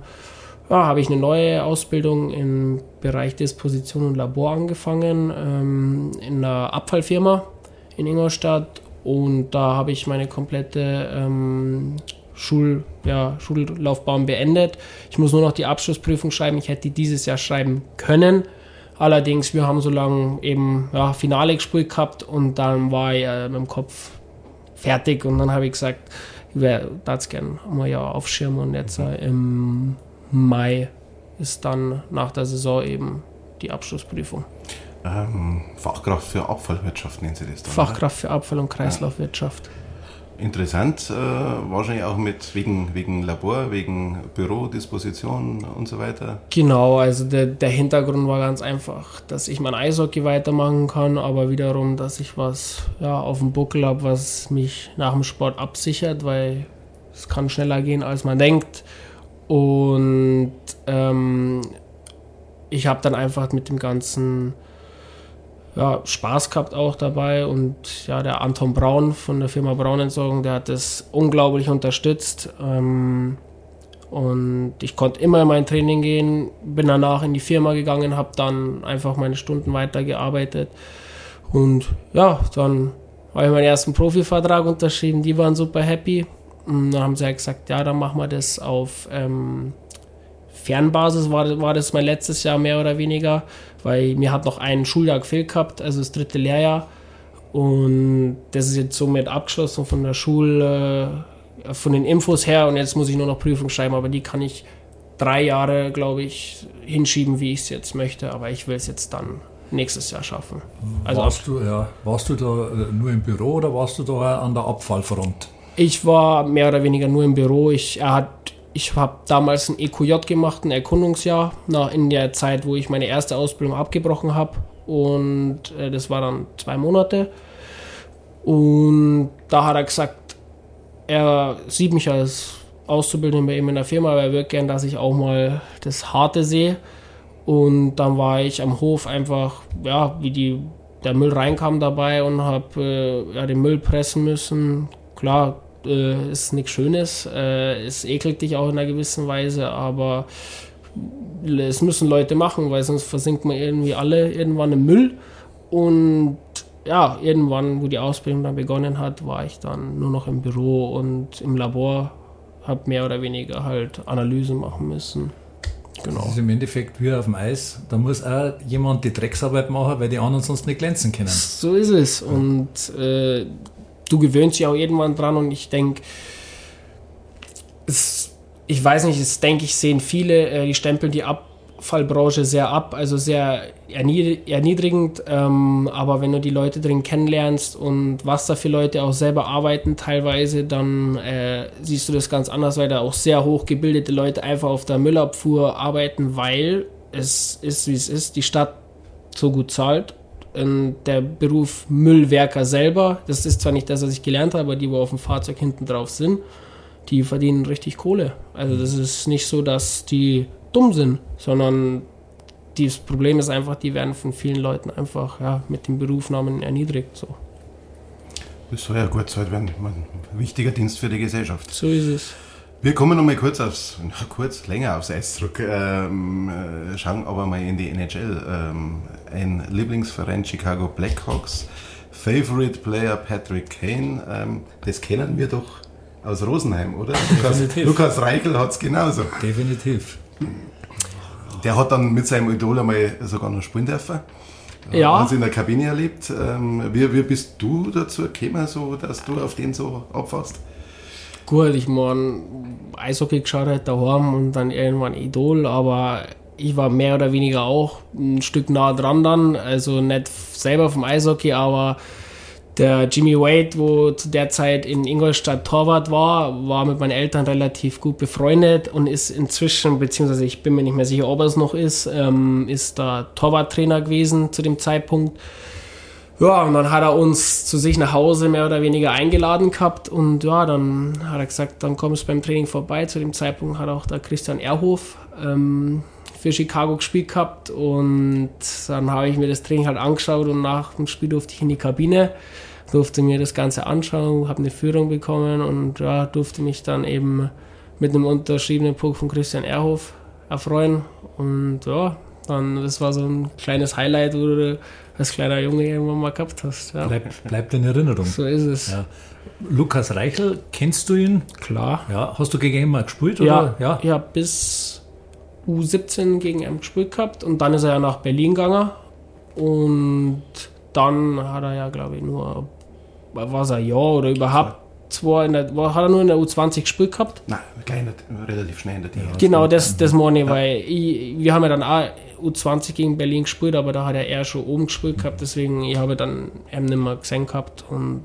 ja, habe ich eine neue Ausbildung im Bereich Disposition und Labor angefangen, ähm, in einer Abfallfirma in Ingolstadt und da habe ich meine komplette ähm, Schul, ja, Schullaufbahn beendet. Ich muss nur noch die Abschlussprüfung schreiben. Ich hätte die dieses Jahr schreiben können. Allerdings, wir haben so lange eben ja, Finale gespielt gehabt und dann war ich äh, mit dem Kopf fertig und dann habe ich gesagt, ich das gerne mal ja aufschirmen und jetzt äh, im Mai ist dann nach der Saison eben die Abschlussprüfung. Ähm, Fachkraft für Abfallwirtschaft nennen Sie das dann? Fachkraft für Abfall- und Kreislaufwirtschaft. Ja interessant, äh, wahrscheinlich auch mit wegen, wegen Labor, wegen Bürodisposition und so weiter. Genau, also der, der Hintergrund war ganz einfach, dass ich mein Eishockey weitermachen kann, aber wiederum, dass ich was ja, auf dem Buckel habe, was mich nach dem Sport absichert, weil es kann schneller gehen, als man denkt. Und ähm, ich habe dann einfach mit dem ganzen ja, Spaß gehabt auch dabei. Und ja, der Anton Braun von der Firma Braunentsorgung, der hat das unglaublich unterstützt. Ähm, und ich konnte immer in mein Training gehen, bin danach in die Firma gegangen, habe dann einfach meine Stunden weitergearbeitet. Und ja, dann habe ich meinen ersten Profivertrag unterschrieben, die waren super happy. Und dann haben sie halt gesagt, ja, dann machen wir das auf ähm, Fernbasis, war, war das mein letztes Jahr mehr oder weniger weil mir hat noch ein Schuljahr gefehlt gehabt, also das dritte Lehrjahr. Und das ist jetzt somit abgeschlossen von der Schule, äh, von den Infos her. Und jetzt muss ich nur noch Prüfung schreiben, aber die kann ich drei Jahre, glaube ich, hinschieben, wie ich es jetzt möchte. Aber ich will es jetzt dann nächstes Jahr schaffen. Also warst, du, ja, warst du da äh, nur im Büro oder warst du da an der Abfallfront? Ich war mehr oder weniger nur im Büro. Ich, er hat ich habe damals ein EQJ gemacht, ein Erkundungsjahr, nach, in der Zeit, wo ich meine erste Ausbildung abgebrochen habe. Und äh, das war dann zwei Monate. Und da hat er gesagt, er sieht mich als Auszubildender bei ihm in der Firma, aber er wird gern, dass ich auch mal das Harte sehe. Und dann war ich am Hof einfach, ja, wie die, der Müll reinkam dabei und habe äh, ja, den Müll pressen müssen. Klar, äh, ist nichts Schönes. Äh, es ekelt dich auch in einer gewissen Weise, aber es müssen Leute machen, weil sonst versinkt man irgendwie alle irgendwann im Müll. Und ja, irgendwann, wo die Ausbildung dann begonnen hat, war ich dann nur noch im Büro und im Labor, habe mehr oder weniger halt Analysen machen müssen. Genau. Das ist im Endeffekt wie auf dem Eis. Da muss auch jemand die Drecksarbeit machen, weil die anderen sonst nicht glänzen können. So ist es. Und äh, du gewöhnst dich auch irgendwann dran und ich denke, ich weiß nicht, das denke ich, sehen viele, äh, die stempeln die Abfallbranche sehr ab, also sehr erniedrigend, ähm, aber wenn du die Leute drin kennenlernst und was da für Leute auch selber arbeiten teilweise, dann äh, siehst du das ganz anders, weil da auch sehr hochgebildete Leute einfach auf der Müllabfuhr arbeiten, weil es ist, wie es ist, die Stadt so gut zahlt ähm, der Beruf Müllwerker selber, das ist zwar nicht das, was ich gelernt habe, aber die, wo auf dem Fahrzeug hinten drauf sind, die verdienen richtig Kohle. Also das ist nicht so, dass die dumm sind, sondern das Problem ist einfach, die werden von vielen Leuten einfach ja, mit den Berufnamen erniedrigt. So. Das soll ja gut sein werden. Ein wichtiger Dienst für die Gesellschaft. So ist es. Wir kommen noch mal kurz aufs, kurz länger aufs Eis zurück, ähm, äh, schauen aber mal in die NHL. Ähm, ein Lieblingsverein Chicago Blackhawks, Favorite Player Patrick Kane, ähm, das kennen wir doch aus Rosenheim, oder? Lukas, Lukas Reichel hat es genauso. Definitiv. Der hat dann mit seinem Idol einmal sogar noch spielen dürfen. Ja. Hat in der Kabine erlebt. Ähm, wie, wie bist du dazu gekommen, so, dass du auf den so abfasst? Gut, ich meine, Eishockey geschaut halt daheim und dann irgendwann Idol, aber ich war mehr oder weniger auch ein Stück nah dran dann, also nicht selber vom Eishockey, aber der Jimmy Wade, wo zu der Zeit in Ingolstadt Torwart war, war mit meinen Eltern relativ gut befreundet und ist inzwischen, beziehungsweise ich bin mir nicht mehr sicher, ob er es noch ist, ähm, ist da Torwarttrainer gewesen zu dem Zeitpunkt. Ja, und dann hat er uns zu sich nach Hause mehr oder weniger eingeladen gehabt und ja, dann hat er gesagt, dann kommst du beim Training vorbei. Zu dem Zeitpunkt hat auch der Christian Erhof ähm, für Chicago gespielt gehabt und dann habe ich mir das Training halt angeschaut und nach dem Spiel durfte ich in die Kabine, durfte mir das Ganze anschauen, habe eine Führung bekommen und ja, durfte mich dann eben mit einem unterschriebenen Puck von Christian Erhoff erfreuen und ja, dann das war so ein kleines Highlight, wo du als kleiner Junge irgendwann mal gehabt hast. Ja. Bleibt, bleibt in Erinnerung. So ist es. Ja. Lukas Reichel, kennst du ihn? Klar. Ja. Hast du gegen ihn mal gespielt? Ja, Oder? ja. ja, bis U17 gegen ihn gespielt gehabt und dann ist er ja nach Berlin gegangen und dann hat er ja, glaube ich, nur, war es ein Jahr oder überhaupt zwei, in der, hat er nur in der U20 gespielt gehabt. Nein, klein, relativ schnell in der DH. Genau, das, das meine ich, weil ich, wir haben ja dann auch U20 gegen Berlin gespielt, aber da hat er eher schon oben gespielt gehabt, deswegen ich habe dann ihn nicht mehr gesehen gehabt und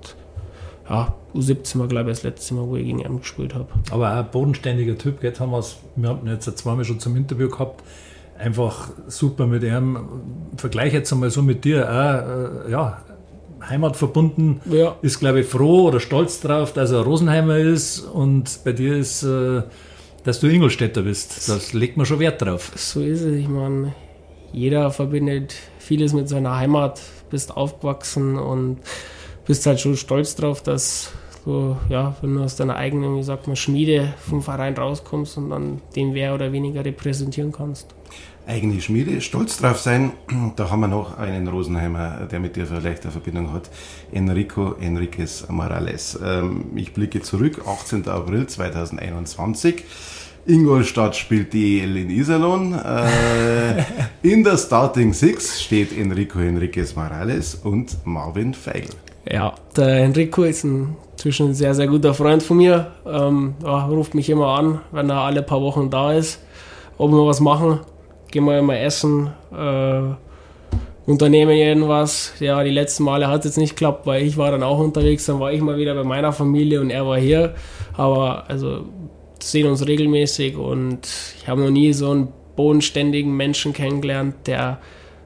ja, U17 war glaube ich das letzte Mal, wo ich gegen ihn gespielt habe. Aber auch ein bodenständiger Typ, jetzt haben wir's, wir haben ihn jetzt zweimal schon zum Interview gehabt. Einfach super mit ihm. Vergleich jetzt einmal so mit dir. Auch, äh, ja, heimatverbunden, Ja. ist, glaube ich, froh oder stolz drauf, dass er Rosenheimer ist und bei dir ist, äh, dass du Ingolstädter bist. Das legt man schon Wert drauf. So ist es. Ich meine, jeder verbindet vieles mit seiner Heimat, bist aufgewachsen und bist halt schon stolz drauf, dass du, ja, wenn du aus deiner eigenen, wie sagt man, Schmiede vom Verein rauskommst und dann den mehr oder weniger repräsentieren kannst. eigene Schmiede, stolz drauf sein. Da haben wir noch einen Rosenheimer, der mit dir vielleicht eine Verbindung hat. Enrico Enriquez Morales. Ähm, ich blicke zurück, 18. April 2021. Ingolstadt spielt die EL in Iserlohn. Äh, in der Starting Six steht Enrico Enriquez Morales und Marvin Feigl. Ja, der Enrico ist inzwischen ein sehr, sehr guter Freund von mir. Ähm, ja, ruft mich immer an, wenn er alle paar Wochen da ist, ob wir was machen. Gehen wir immer essen, äh, unternehmen irgendwas. Ja, die letzten Male hat es jetzt nicht geklappt, weil ich war dann auch unterwegs, dann war ich mal wieder bei meiner Familie und er war hier. Aber also sehen uns regelmäßig und ich habe noch nie so einen bodenständigen Menschen kennengelernt, der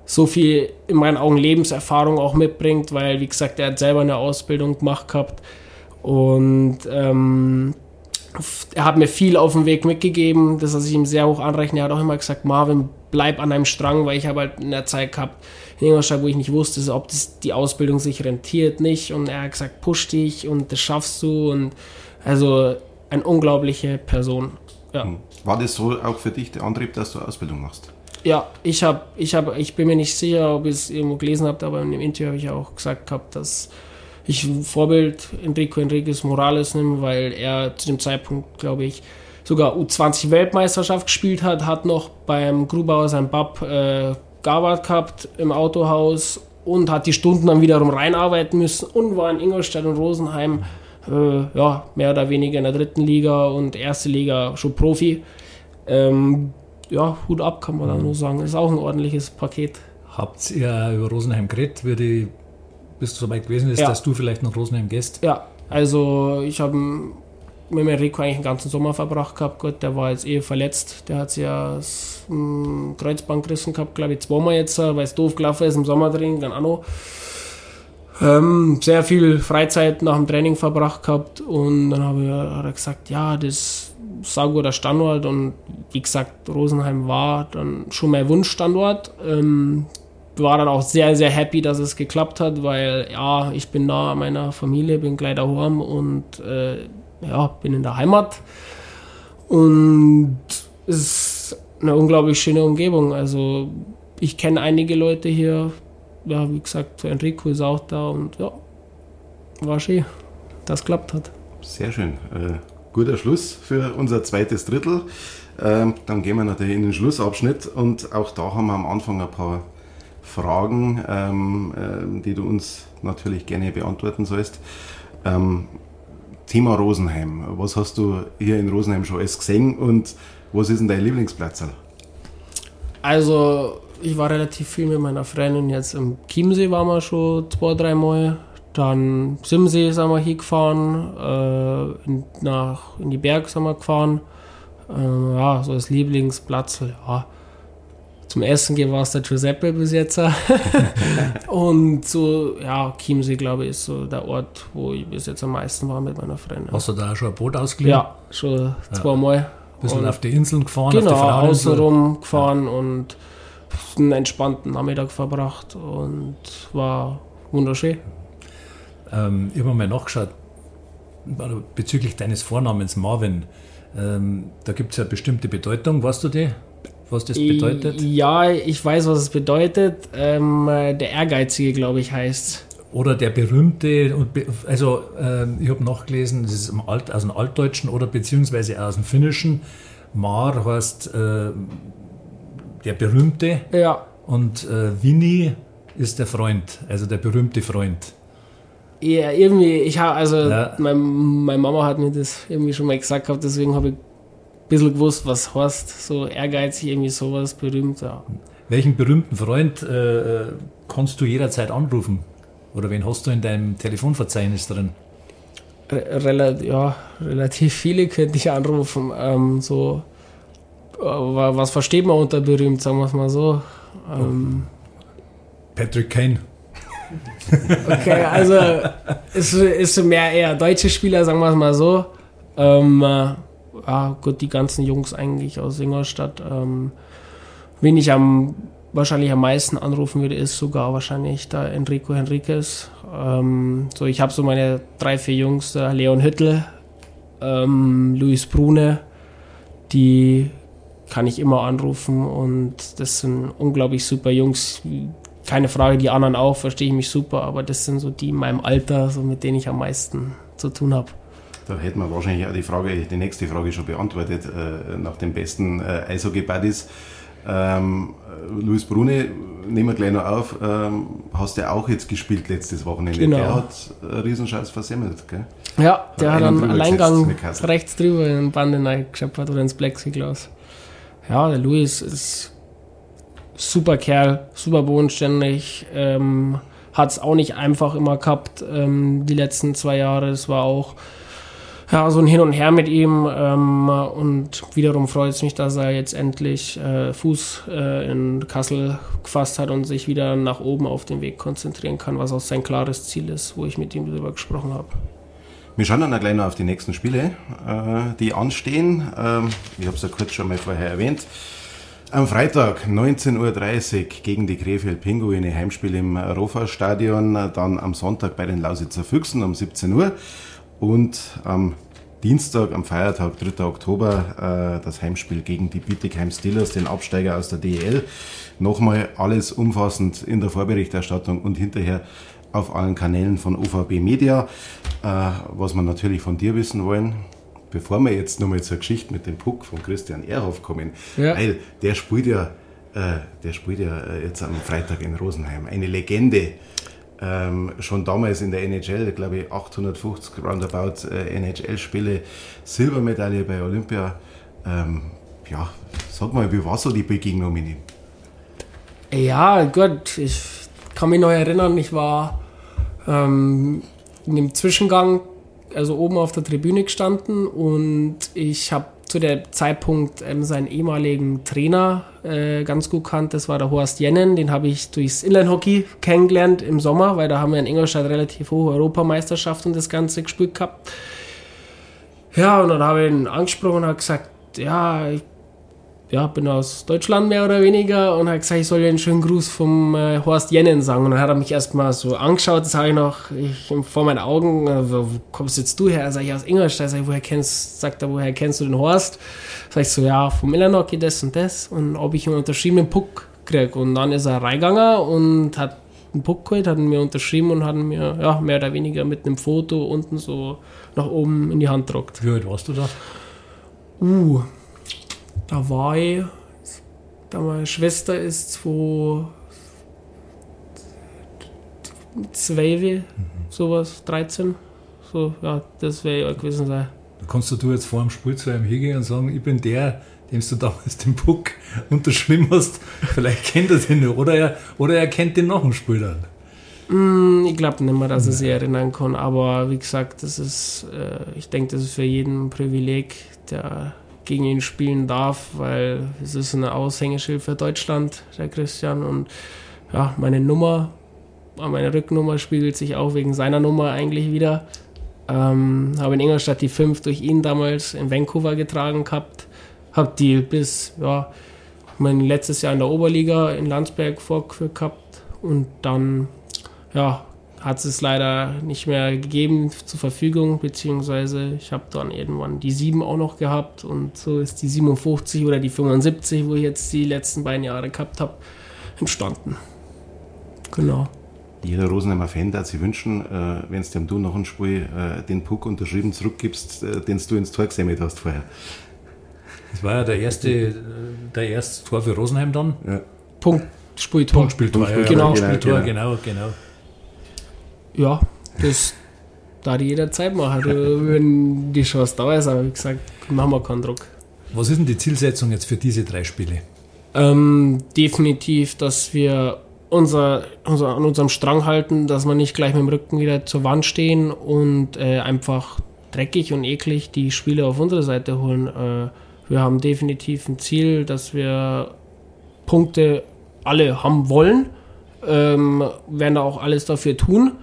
so viel in meinen Augen Lebenserfahrung auch mitbringt, weil wie gesagt, er hat selber eine Ausbildung gemacht gehabt und ähm, er hat mir viel auf dem Weg mitgegeben, das was ich ihm sehr hoch anrechne. Er hat auch immer gesagt, Marvin, bleib an einem Strang, weil ich habe halt in der Zeit gehabt, in Ingolstadt, wo ich nicht wusste, ob das, die Ausbildung sich rentiert, nicht. Und er hat gesagt, push dich und das schaffst du. Und also eine unglaubliche Person. Ja. War das so auch für dich der Antrieb, dass du Ausbildung machst? Ja, ich habe, ich habe, ich bin mir nicht sicher, ob ich es irgendwo gelesen habt, aber in dem Interview habe ich auch gesagt gehabt, dass ich Vorbild Enrico Enriquez Morales nehme, weil er zu dem Zeitpunkt, glaube ich, sogar U20 Weltmeisterschaft gespielt hat, hat noch beim Grubauer sein Bab äh, gearbeitet gehabt im Autohaus und hat die Stunden dann wiederum reinarbeiten müssen und war in Ingolstadt und Rosenheim äh, ja, mehr oder weniger in der dritten Liga und erste Liga schon Profi. Ähm, ja, Hut ab, kann man da nur sagen. Ist auch ein ordentliches Paket. Habt ihr über Rosenheim geredet, wie die, bis es soweit gewesen ist, Ja. dass du vielleicht nach Rosenheim gehst? Ja, also ich habe mit dem Enrico eigentlich den ganzen Sommer verbracht gehabt. Gott, der war jetzt eh verletzt. Der hat sich ja das Kreuzband gerissen gehabt, glaube ich, zweimal jetzt, weil es doof gelaufen ist im Sommertraining, dann auch noch. Ähm, sehr viel Freizeit nach dem Training verbracht gehabt und dann habe ich, hat er gesagt, ja, das ist ein sauguter Standort und wie gesagt, Rosenheim war dann schon mein Wunschstandort. Ähm, war dann auch sehr, sehr happy, dass es geklappt hat, weil ja, ich bin nah an meiner Familie, bin gleich daheim und äh, ja, bin in der Heimat. Und es ist eine unglaublich schöne Umgebung. Also ich kenne einige Leute hier. Ja, wie gesagt, Enrico ist auch da und ja, war schön, dass es geklappt hat. Sehr schön. Äh, guter Schluss für unser zweites Drittel. Ähm, dann gehen wir natürlich in den Schlussabschnitt und auch da haben wir am Anfang ein paar Fragen, ähm, ähm, die du uns natürlich gerne beantworten sollst. Ähm, Thema Rosenheim. Was hast du hier in Rosenheim schon alles gesehen und was ist denn dein Lieblingsplatz? Also, ich war relativ viel mit meiner Freundin jetzt im Chiemsee, waren wir schon zwei, drei Mal. Dann Simsee sind wir hingefahren, äh, in, nach, in die Berge sind wir gefahren. Äh, ja, so als Lieblingsplatz, ja. Zum Essen gehen war es der Giuseppe bis jetzt. Und so, ja, Chiemsee, glaube ich, ist so der Ort, wo ich bis jetzt am meisten war mit meiner Freundin. Hast du da schon ein Boot ausgeliehen? Ja, schon zweimal. Ein bisschen Und- auf die Inseln gefahren, Genau, auf die Fraueninsel. außenrum gefahren und einen entspannten Nachmittag verbracht und war wunderschön. Ähm, ich habe mal nachgeschaut, bezüglich deines Vornamens Marvin. Ähm, da gibt es ja bestimmte Bedeutung. Weißt du die? Was das bedeutet? Ja, ich weiß, was es bedeutet. Ähm, äh, der Ehrgeizige, glaube ich, heißt. Oder der berühmte, und be- also ähm, ich habe nachgelesen, das ist Alt, aus dem Altdeutschen oder beziehungsweise aus dem Finnischen. Mar heißt äh, der Berühmte Ja, und äh, Winnie ist der Freund, also der berühmte Freund. Ja, irgendwie, ich habe, also, Ja. mein, meine Mama hat mir das irgendwie schon mal gesagt gehabt, deswegen habe ich ein bisschen gewusst, was heißt, so ehrgeizig, irgendwie sowas, berühmt, ja. Welchen berühmten Freund äh, äh, kannst du jederzeit anrufen? Oder wen hast du in deinem Telefonverzeichnis drin? Re rela ja, relativ viele könnte ich anrufen, ähm, so, was versteht man unter berühmt, sagen wir es mal so. Ähm, Patrick Kane. okay, also, ist, ist mehr eher deutsche Spieler, sagen wir es mal so. Ähm, äh, ja, gut, die ganzen Jungs eigentlich aus Ingolstadt. Ähm, wen ich am wahrscheinlich am meisten anrufen würde, ist sogar wahrscheinlich der Enrico Henriquez. Ähm, so, ich habe so meine drei, vier Jungs, Leon Hüttel, ähm, Luis Brune, die kann ich immer anrufen und das sind unglaublich super Jungs. Keine Frage, die anderen auch, verstehe ich mich super, aber das sind so die in meinem Alter, so mit denen ich am meisten zu tun habe. Da hätten wir wahrscheinlich auch die Frage, die nächste Frage schon beantwortet, äh, nach den besten äh, Eishockey-Buddies. Ähm, äh, Luis Brune, nehmen wir gleich noch auf, ähm, hast du auch jetzt gespielt letztes Wochenende. Genau. Der hat einen Riesenscheiß versemmelt, gell? Ja, der hat einen gesetzt, Alleingang rechts drüber in den Bande reingescheppert oder ins Plexiglas. Ja, der Luis ist super Kerl, super bodenständig, ähm, hat es auch nicht einfach immer gehabt, ähm, die letzten zwei Jahre. Es war auch ja, so ein Hin und Her mit ihm ähm, und wiederum freut es mich, dass er jetzt endlich äh, Fuß äh, in Kassel gefasst hat und sich wieder nach oben auf den Weg konzentrieren kann, was auch sein klares Ziel ist, wo ich mit ihm darüber gesprochen habe. Wir schauen dann gleich noch auf die nächsten Spiele, äh, die anstehen. Ähm, ich habe es ja kurz schon mal vorher erwähnt. Am Freitag 19.30 Uhr gegen die Krefeld Pinguine Heimspiel im Rofa-Stadion. Dann am Sonntag bei den Lausitzer Füchsen um 17 Uhr. Und am Dienstag, am Feiertag, 3. Oktober, äh, das Heimspiel gegen die Bietigheim Steelers, den Absteiger aus der DEL. Nochmal alles umfassend in der Vorberichterstattung und hinterher auf allen Kanälen von OVB Media. Äh, was wir natürlich von dir wissen wollen, bevor wir jetzt nochmal zur Geschichte mit dem Puck von Christian Ehrhoff kommen, Ja. weil der spielt ja, äh, der spielt ja äh, jetzt am Freitag in Rosenheim. Eine Legende. Ähm, schon damals in der NHL, glaube ich, 850 roundabout äh, NHL-Spiele, Silbermedaille bei Olympia. Ähm, ja, sag mal, wie war so die Begegnung mit ihm? Ja, Gott, ich kann mich noch erinnern, ich war ähm, in dem Zwischengang, also oben auf der Tribüne gestanden und ich habe zu dem Zeitpunkt ähm, seinen ehemaligen Trainer äh, ganz gut kannt. Das war der Horst Jennen, den habe ich durchs Inline-Hockey kennengelernt im Sommer, weil da haben wir in Ingolstadt relativ hohe Europameisterschaft und das Ganze gespielt gehabt. Ja, und dann habe ich ihn angesprochen und habe gesagt, ja, ich ja, bin aus Deutschland mehr oder weniger und hat gesagt, ich soll dir einen schönen Gruß vom äh, Horst Jennen sagen. Und dann hat er mich erstmal so angeschaut, das habe ich noch ich, vor meinen Augen, äh, wo, kommst jetzt du her? Sag ich aus Ingolstadt, sag ich, woher kennst, sagt er, woher kennst du den Horst? Sag ich so, ja, vom Millanocki das und das und ob ich einen unterschriebenen Puck krieg. Und dann ist er reingegangen und hat einen Puck geholt, hat ihn mir unterschrieben und hat ihn mir, ja, mehr oder weniger mit einem Foto unten so nach oben in die Hand gedruckt. Wie alt warst du da? Uh, da war ich, da meine Schwester ist zwei, zwölf, sowas, 13. So, ja, das wäre ja gewesen sein. Kannst du jetzt vor dem Spiel zu einem hingehen und sagen, ich bin der, dem du damals den Puck unterschrieben hast. Vielleicht kennt er den noch. Oder er, oder er kennt den noch einen Spiel dann. Hm, Ich glaube nicht mehr, dass er sich erinnern kann, aber wie gesagt, das ist, äh, ich denke, das ist für jeden ein Privileg, der gegen ihn spielen darf, weil es ist ein Aushängeschild für Deutschland, der Christian. Und ja, meine Nummer, meine Rücknummer spiegelt sich auch wegen seiner Nummer eigentlich wieder. Ähm, habe in Ingolstadt die 5 durch ihn damals in Vancouver getragen gehabt. habe die bis, ja, mein letztes Jahr in der Oberliga in Landsberg vorgeführt gehabt und dann, ja, hat es leider nicht mehr gegeben zur Verfügung, beziehungsweise ich habe dann irgendwann die 7 auch noch gehabt und so ist die 57 oder die 75, wo ich jetzt die letzten beiden Jahre gehabt habe, entstanden. Genau. Jeder Rosenheimer Fan darf sich wünschen, äh, wenn es dem du noch ein Spiel äh, den Puck unterschrieben zurückgibst, äh, den du ins Tor gesammelt hast vorher. Das war ja der erste, äh, der erste Tor für Rosenheim dann. Ja. Punkt, Spieltor. Punkt, Spieltor, ja, genau. Spieltor, genau, genau. Ja, das da die jederzeit machen, wenn die Chance da ist, aber wie gesagt, machen wir keinen Druck. Was ist denn die Zielsetzung jetzt für diese drei Spiele? Ähm, definitiv, dass wir unser, unser, an unserem Strang halten, dass wir nicht gleich mit dem Rücken wieder zur Wand stehen und äh, einfach dreckig und eklig die Spiele auf unsere Seite holen. Äh, wir haben definitiv ein Ziel, dass wir Punkte alle haben wollen, ähm, werden da auch alles dafür tun.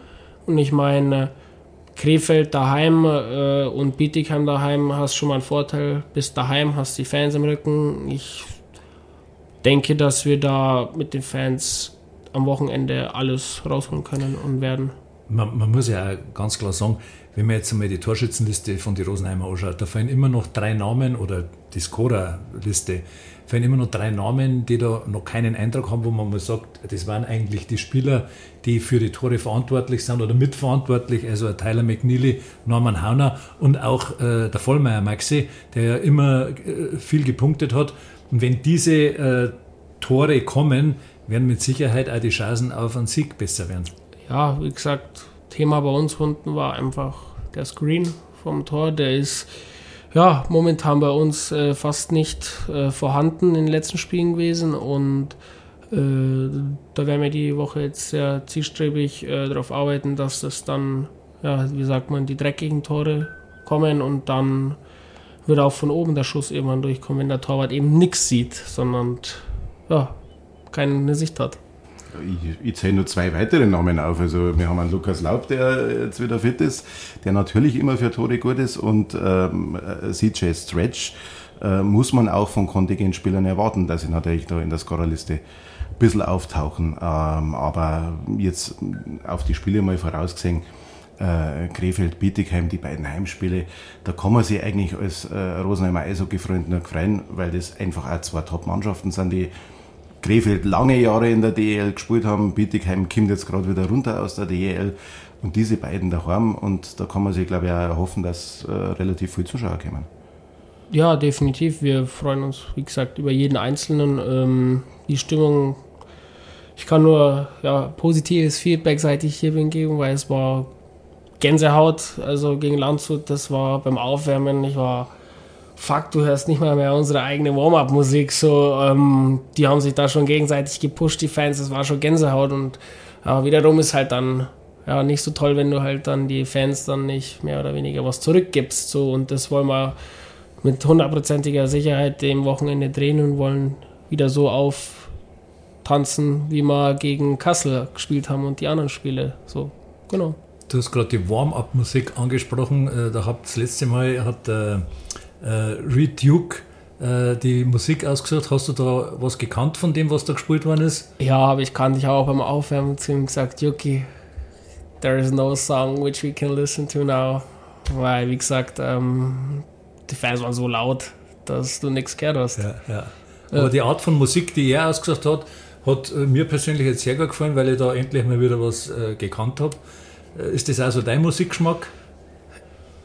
Und ich meine, Krefeld daheim äh, und Bietigheim daheim hast schon mal einen Vorteil. Bis daheim hast die Fans im Rücken. Ich denke, dass wir da mit den Fans am Wochenende alles rausholen können und werden. Man, man muss ja ganz klar sagen, wenn man jetzt einmal die Torschützenliste von die Rosenheimer anschaut, da fallen immer noch drei Namen oder die Scorer-Liste, fallen immer noch drei Namen, die da noch keinen Eintrag haben, wo man mal sagt, das waren eigentlich die Spieler, die für die Tore verantwortlich sind oder mitverantwortlich, also Tyler McNeely, Norman Hauner und auch äh, der Vollmeier Maxi, der ja immer äh, viel gepunktet hat. Und wenn diese äh, Tore kommen, werden mit Sicherheit auch die Chancen auf einen Sieg besser werden. Ja, wie gesagt, Thema bei uns unten war einfach der Screen vom Tor. Der ist ja momentan bei uns äh, fast nicht äh, vorhanden in den letzten Spielen gewesen und äh, da werden wir die Woche jetzt sehr zielstrebig äh, darauf arbeiten, dass das dann, ja, wie sagt man, die dreckigen Tore kommen und dann wird auch von oben der Schuss irgendwann durchkommen, wenn der Torwart eben nichts sieht, sondern ja, keine Sicht hat. Ich, ich zähle nur zwei weitere Namen auf. Also wir haben einen Lukas Laub, der jetzt wieder fit ist, der natürlich immer für Tore gut ist und ähm, äh, CJ Stretch äh, muss man auch von Kontingentspielern erwarten, dass sie natürlich da in der Scorerliste ein bisschen auftauchen. Ähm, aber jetzt auf die Spiele mal vorausgesehen, äh, Krefeld, Bietigheim, die beiden Heimspiele, da kann man sich eigentlich als äh, Rosenheimer Eishockey-Freund nur freuen, weil das einfach auch zwei Top-Mannschaften sind, die Krefeld lange Jahre in der DEL gespielt haben. Bietigheim kommt jetzt gerade wieder runter aus der DEL. Und diese beiden daheim. Und da kann man sich, glaube ich, auch hoffen, dass äh, relativ viele Zuschauer kommen. Ja, definitiv. Wir freuen uns, wie gesagt, über jeden Einzelnen. Ähm, die Stimmung, ich kann nur ja, positives Feedback, seit ich hier bin, geben, weil es war Gänsehaut, also gegen Landshut, das war beim Aufwärmen, ich war fuck, du hörst nicht mal mehr unsere eigene Warm-up-Musik. So, ähm, die haben sich da schon gegenseitig gepusht, die Fans, das war schon Gänsehaut und ja, wiederum ist halt dann ja nicht so toll, wenn du halt dann die Fans dann nicht mehr oder weniger was zurückgibst. So, und das wollen wir mit hundertprozentiger Sicherheit dem Wochenende drehen und wollen wieder so auftanzen, wie wir gegen Kassel gespielt haben und die anderen Spiele. So, genau. Du hast gerade die Warm-up-Musik angesprochen. Äh, da habt das letzte Mal hat äh, äh, Reed Duke äh, die Musik ausgesucht. Hast du da was gekannt von dem, was da gespielt worden ist? Ja, aber ich kannte dich auch beim Aufwärmen zu ihm gesagt, Yuki, there is no song which we can listen to now. Weil, wie gesagt, ähm, die Fans waren so laut, dass du nichts gehört hast. Ja, ja. Aber die Art von Musik, die er ausgesucht hat, hat äh, mir persönlich jetzt sehr gut gefallen, weil ich da endlich mal wieder was äh, gekannt habe. Äh, ist das also dein Musikgeschmack?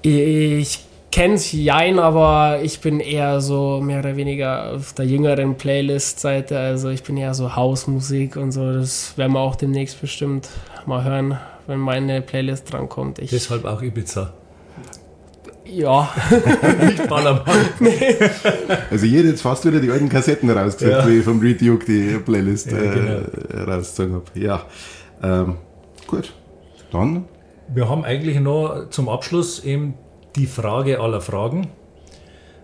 Ich kenn's jein, aber ich bin eher so mehr oder weniger auf der jüngeren Playlist-Seite. Also ich bin eher so Hausmusik und so. Das werden wir auch demnächst bestimmt mal hören, wenn meine Playlist drankommt. Ich, Deshalb auch Ibiza. Ja. Nicht Ballermann. nee. Also jeder jetzt fast wieder die alten Kassetten rausgesucht, ja. wie ich vom Reed Duke die Playlist ja, genau. äh, rausgezogen habe. Ja, ähm, gut. Dann? Wir haben eigentlich noch zum Abschluss eben die Frage aller Fragen.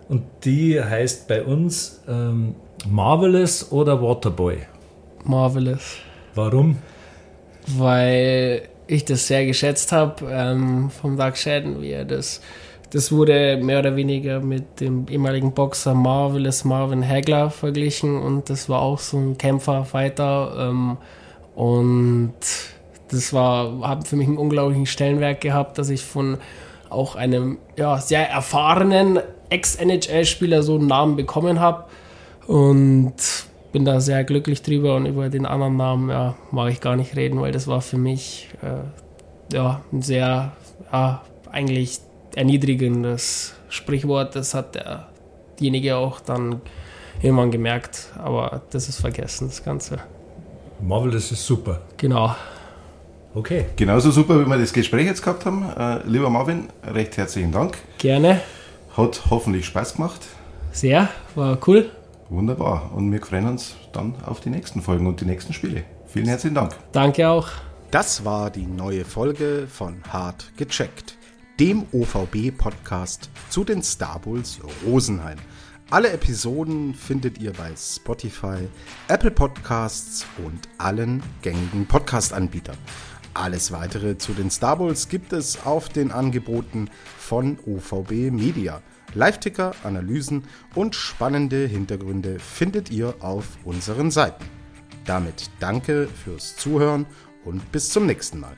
Und die heißt bei uns ähm, Marvelous oder Waterboy? Marvelous. Warum? Weil ich das sehr geschätzt habe ähm, vom Doug Shadden, wie er das das wurde mehr oder weniger mit dem ehemaligen Boxer Marvelous Marvin Hagler verglichen und das war auch so ein Kämpfer, Fighter ähm, und das war, hat für mich einen unglaublichen Stellenwert gehabt, dass ich von auch einem ja, sehr erfahrenen Ex-NHL-Spieler so einen Namen bekommen habe und bin da sehr glücklich drüber und über den anderen Namen ja, mag ich gar nicht reden, weil das war für mich äh, ja, ein sehr, ja, eigentlich erniedrigendes Sprichwort. Das hat derjenige auch dann irgendwann gemerkt, aber das ist vergessen, das Ganze. Marvel, das ist super. Genau. Okay. Genauso super, wie wir das Gespräch jetzt gehabt haben. Äh, lieber Marvin, recht herzlichen Dank. Gerne. Hat hoffentlich Spaß gemacht. Sehr, war cool. Wunderbar. Und wir freuen uns dann auf die nächsten Folgen und die nächsten Spiele. Vielen herzlichen Dank. Danke auch. Das war die neue Folge von Hart gecheckt, dem OVB-Podcast zu den Star Bulls Rosenheim. Alle Episoden findet ihr bei Spotify, Apple Podcasts und allen gängigen Podcast-Anbietern. Alles weitere zu den Star Bulls gibt es auf den Angeboten von OVB Media. Live-Ticker, Analysen und spannende Hintergründe findet ihr auf unseren Seiten. Damit danke fürs Zuhören und bis zum nächsten Mal.